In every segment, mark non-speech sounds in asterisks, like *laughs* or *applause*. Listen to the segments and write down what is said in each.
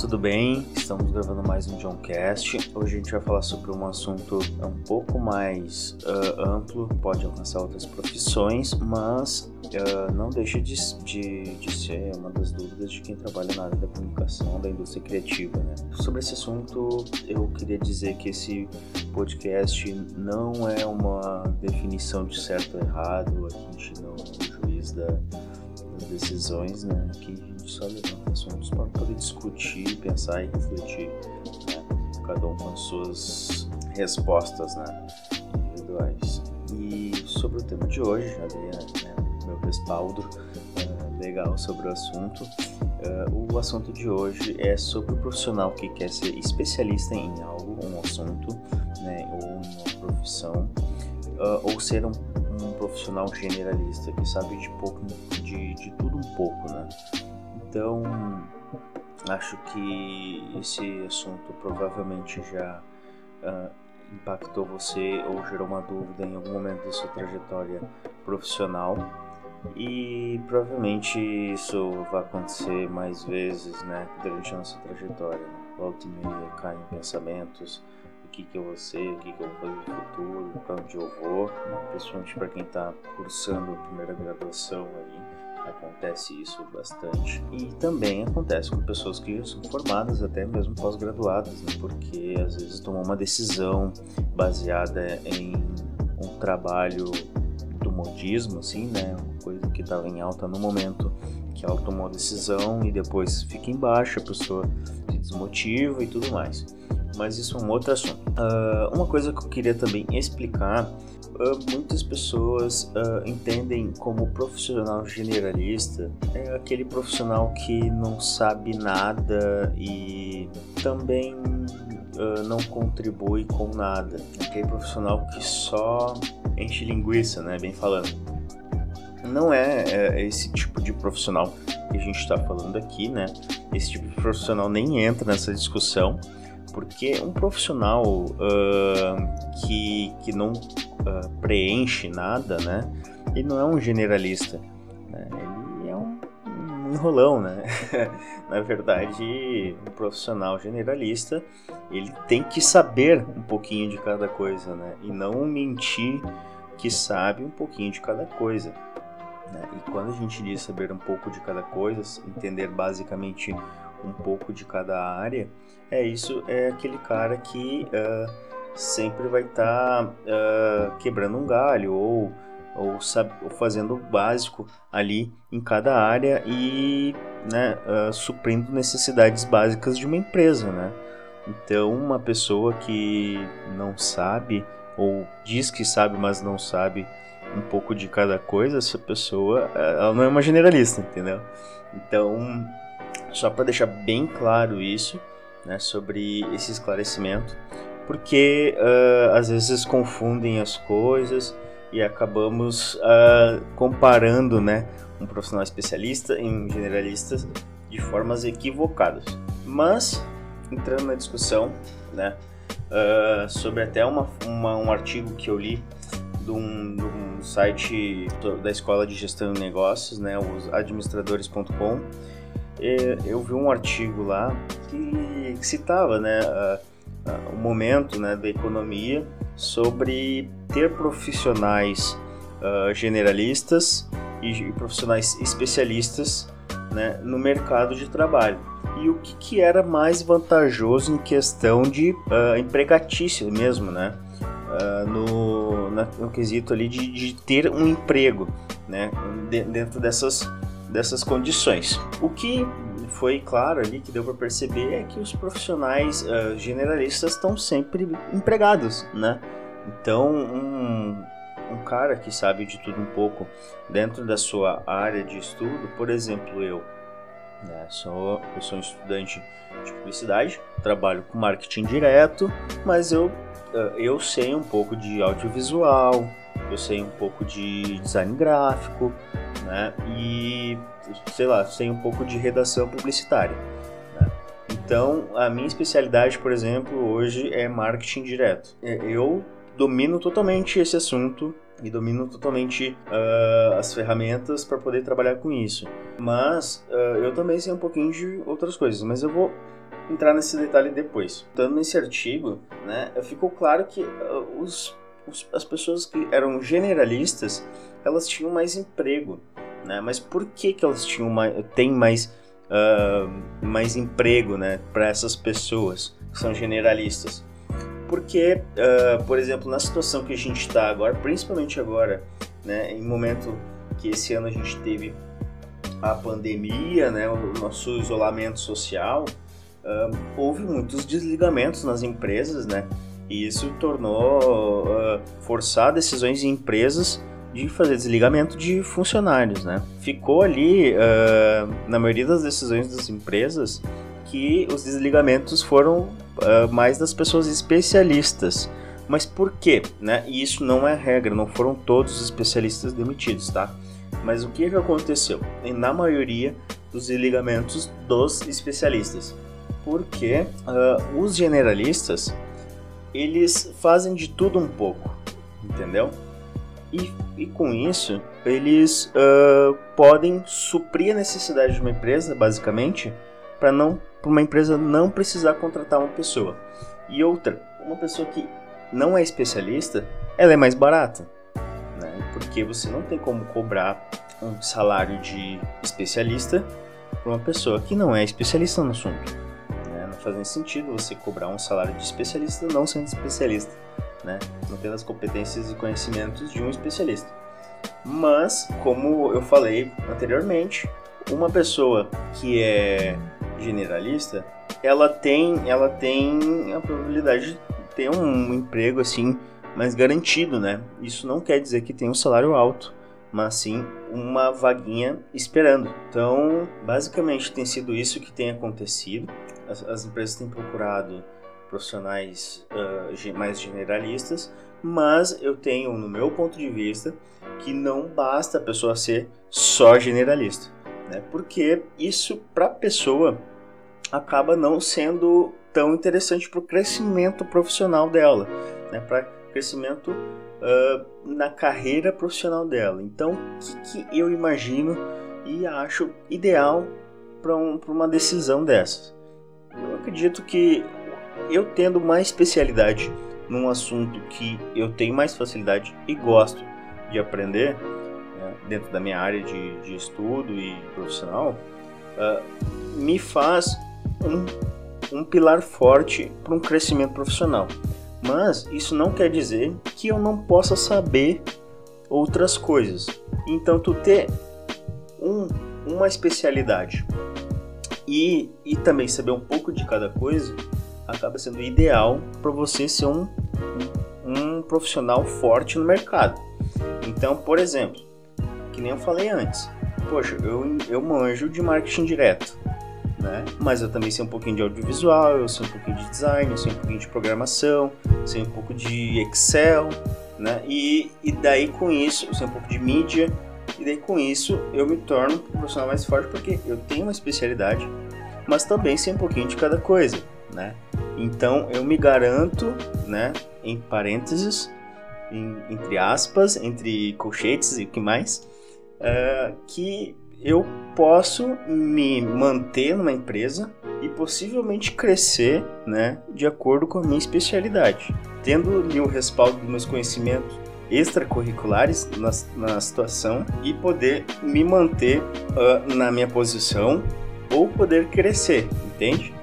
tudo bem? Estamos gravando mais um Johncast. Hoje a gente vai falar sobre um assunto um pouco mais uh, amplo, pode alcançar outras profissões, mas uh, não deixa de, de, de, ser uma das dúvidas de quem trabalha na área da comunicação, da indústria criativa. Né? Sobre esse assunto, eu queria dizer que esse podcast não é uma definição de certo ou errado, a gente não é o juiz da, das decisões, né? Que só levanta assuntos para poder discutir, pensar e refletir, né? Cada um com as suas respostas, né? Individuais. E sobre o tema de hoje, já dei né, meu respaldo uh, legal sobre o assunto. Uh, o assunto de hoje é sobre o profissional que quer ser especialista em algo, um assunto, né, ou uma profissão, uh, ou ser um, um, profissional generalista que sabe de pouco, de, de tudo um pouco, né? Então, acho que esse assunto provavelmente já uh, impactou você ou gerou uma dúvida em algum momento da sua trajetória profissional. E provavelmente isso vai acontecer mais vezes, né, durante a nossa trajetória. Né? Volta e meia caem pensamentos, o que que eu vou ser, o que que eu vou fazer no futuro, para onde eu vou, principalmente para quem está cursando a primeira graduação aí acontece isso bastante. E também acontece com pessoas que são formadas, até mesmo pós-graduadas, né? porque às vezes tomam uma decisão baseada em um trabalho do modismo, assim, né? Uma coisa que estava em alta no momento que ela tomou a decisão e depois fica embaixo, a pessoa se desmotiva e tudo mais. Mas isso é um outro assunto. Uh, uma coisa que eu queria também explicar Uh, muitas pessoas uh, entendem como profissional generalista é aquele profissional que não sabe nada e também uh, não contribui com nada. Aquele profissional que só enche linguiça, né? Bem falando. Não é, é esse tipo de profissional que a gente está falando aqui, né? Esse tipo de profissional nem entra nessa discussão porque um profissional uh, que, que não uh, preenche nada, né? Ele não é um generalista, né? ele é um, um enrolão, né? *laughs* Na verdade, um profissional generalista ele tem que saber um pouquinho de cada coisa, né? E não mentir que sabe um pouquinho de cada coisa. Né? E quando a gente diz saber um pouco de cada coisa, entender basicamente um pouco de cada área, é isso, é aquele cara que uh, sempre vai estar tá, uh, quebrando um galho ou, ou, sabe, ou, fazendo o básico ali em cada área e né, uh, suprindo necessidades básicas de uma empresa, né? Então, uma pessoa que não sabe ou diz que sabe, mas não sabe um pouco de cada coisa, essa pessoa, ela não é uma generalista, entendeu? Então, só para deixar bem claro isso, né, sobre esse esclarecimento, porque uh, às vezes confundem as coisas e acabamos uh, comparando, né, um profissional especialista em generalistas de formas equivocadas. Mas entrando na discussão, né, uh, sobre até uma, uma, um artigo que eu li de um, de um site da Escola de Gestão de Negócios, né, os administradores.com eu vi um artigo lá que, citava né, o momento né, da economia sobre ter profissionais uh, generalistas e, profissionais especialistas né, no mercado de trabalho. E o que, que era mais vantajoso em questão de uh, empregatício mesmo, né? Uh, no, na, no quesito ali de, de ter um emprego, né? De, dentro dessas dessas condições. O que foi claro ali que deu para perceber é que os profissionais uh, generalistas estão sempre empregados, né? Então, um, um cara que sabe de tudo um pouco dentro da sua área de estudo, por exemplo, eu, né, sou, eu sou estudante de publicidade, trabalho com marketing direto, mas eu, uh, eu sei um pouco de audiovisual, eu sei um pouco de design gráfico, né? E sei lá, sei um pouco de redação publicitária. Né? Então, a minha especialidade, por exemplo, hoje é marketing direto. É, eu domino totalmente esse assunto e domino totalmente uh, as ferramentas para poder trabalhar com isso. Mas uh, eu também sei um pouquinho de outras coisas, mas eu vou entrar nesse detalhe depois. Estando nesse artigo, né, ficou claro que uh, os, as pessoas que eram generalistas, elas tinham mais emprego, né? Mas por que que elas tinham mais, têm mais uh, mais emprego, né, para essas pessoas que são generalistas? Porque, uh, por exemplo, na situação que a gente está agora, principalmente agora, né, em momento que esse ano a gente teve a pandemia, né, o nosso isolamento social, uh, houve muitos desligamentos nas empresas, né, e isso tornou uh, forçar decisões em empresas de fazer desligamento de funcionários, né. Ficou ali, uh, na maioria das decisões das empresas, que os desligamentos foram mais das pessoas especialistas. Mas por quê? Né? E isso não é regra, não foram todos os especialistas demitidos, tá? Mas o que, que aconteceu? Na maioria dos desligamentos dos especialistas. Porque uh, os generalistas, eles fazem de tudo um pouco, entendeu? E, e com isso, eles uh, podem suprir a necessidade de uma empresa, basicamente, para não para uma empresa não precisar contratar uma pessoa. E outra, uma pessoa que não é especialista, ela é mais barata porque você não tem como cobrar um salário de especialista para uma pessoa que não é especialista no assunto. Não faz nem sentido você cobrar um salário de especialista não sendo especialista, né? não tendo as competências e conhecimentos de um especialista. Mas, como eu falei anteriormente, uma pessoa que é generalista, ela tem, ela tem a probabilidade de ter um emprego assim mais garantido, né? Isso não quer dizer que tem um salário alto, mas sim uma vaguinha esperando. Então, basicamente tem sido isso que tem acontecido. As, as empresas têm procurado profissionais uh, mais generalistas, mas eu tenho, no meu ponto de vista, que não basta a pessoa ser só generalista, né? Porque isso para a pessoa acaba não sendo tão interessante para o crescimento profissional dela, né? Para crescimento uh, na carreira profissional dela. Então, o que, que, eu imagino e acho ideal para um, uma decisão dessas? Eu acredito que eu tendo mais especialidade num assunto que eu tenho mais facilidade e gosto de aprender né, dentro da minha área de, de estudo e profissional, uh, me faz um, um pilar forte para um crescimento profissional. Mas isso não quer dizer que eu não possa saber outras coisas. Então, tu ter um, uma especialidade e, e também saber um pouco de cada coisa acaba sendo ideal para você ser um, um, um profissional forte no mercado. Então, por exemplo, que nem eu falei antes, poxa, eu, eu manjo de marketing direto né? Mas eu também sei um pouquinho de audiovisual, eu sei um pouquinho de design, eu sei um pouquinho de programação, sei um pouco de Excel, né? E, e daí com isso, eu sei um pouco de mídia, e daí com isso eu me torno um profissional mais forte porque eu tenho uma especialidade, mas também sei um pouquinho de cada coisa, né? Então eu me garanto, né, em parênteses, em, entre aspas, entre colchetes e o que mais, uh, que eu posso me manter numa empresa e possivelmente crescer, né, de acordo com a minha especialidade, tendo o respaldo dos meus conhecimentos extracurriculares na, na situação e poder me manter uh, na minha posição ou poder crescer, entende?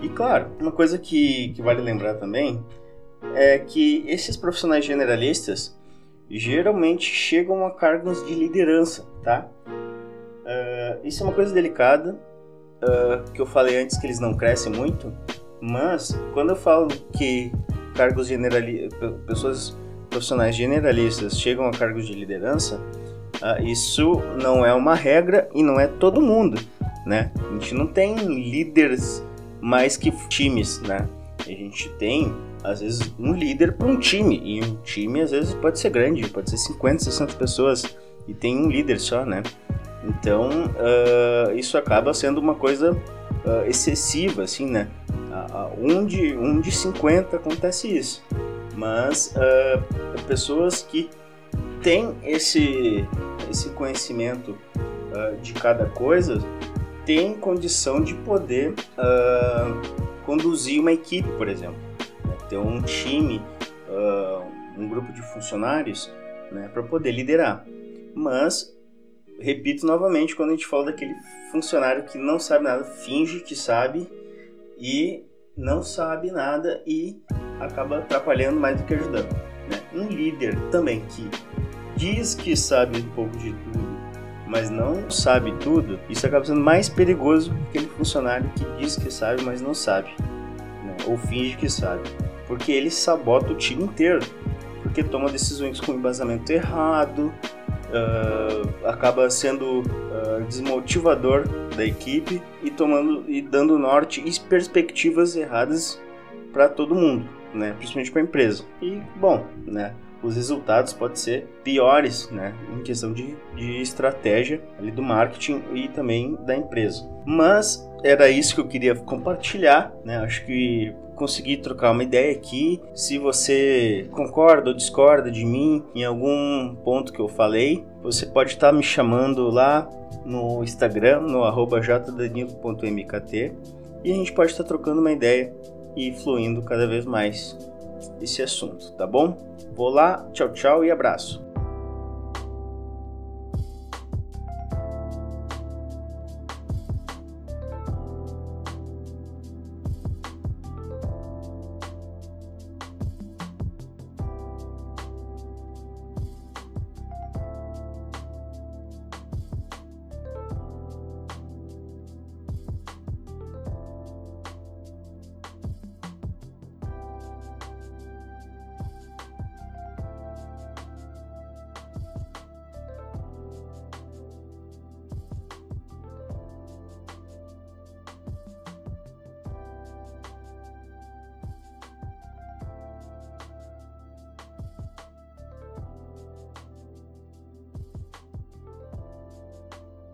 E claro, uma coisa que, que vale lembrar também é que esses profissionais generalistas geralmente chegam a cargos de liderança, tá? Uh, isso é uma coisa delicada, uh, que eu falei antes que eles não crescem muito, mas quando eu falo que cargos generalistas, pessoas profissionais generalistas chegam a cargos de liderança, uh, isso não é uma regra e não é todo mundo, né? A gente não tem líderes mais que times, né? A gente tem às vezes um líder para um time e um time às vezes pode ser grande, pode ser 50, 60 pessoas e tem um líder só, né? Então, uh, isso acaba sendo uma coisa uh, excessiva, assim, né? Um, de, um de 50 acontece isso. Mas pessoas que têm esse, esse conhecimento de cada coisa têm condição de poder conduzir uma equipe, por exemplo, né? ter um time, uh, um grupo de funcionários né, para poder liderar. Mas, repito novamente, quando a gente fala daquele funcionário que não sabe nada, finge que sabe e não sabe nada e acaba atrapalhando mais do que ajudando. Né? Um líder também que diz que sabe um pouco de tudo, mas não sabe tudo, isso acaba sendo mais perigoso que aquele funcionário que diz que sabe, mas não sabe, né? ou finge que sabe, porque ele sabota o time inteiro, porque toma decisões com embasamento errado, uh, acaba sendo uh, desmotivador da equipe e tomando e dando norte e perspectivas erradas para todo mundo, né? Principalmente para a empresa. E bom, né? Os resultados podem ser piores, né, em questão de, de estratégia ali do marketing e também da empresa. Mas era isso que eu queria compartilhar, né? Acho que consegui trocar uma ideia aqui. Se você concorda ou discorda de mim em algum ponto que eu falei, você pode estar me chamando lá no Instagram, no jdanilo.mkt e a gente pode estar trocando uma ideia e fluindo cada vez mais esse assunto, tá bom? Vou lá, tchau, tchau e abraço.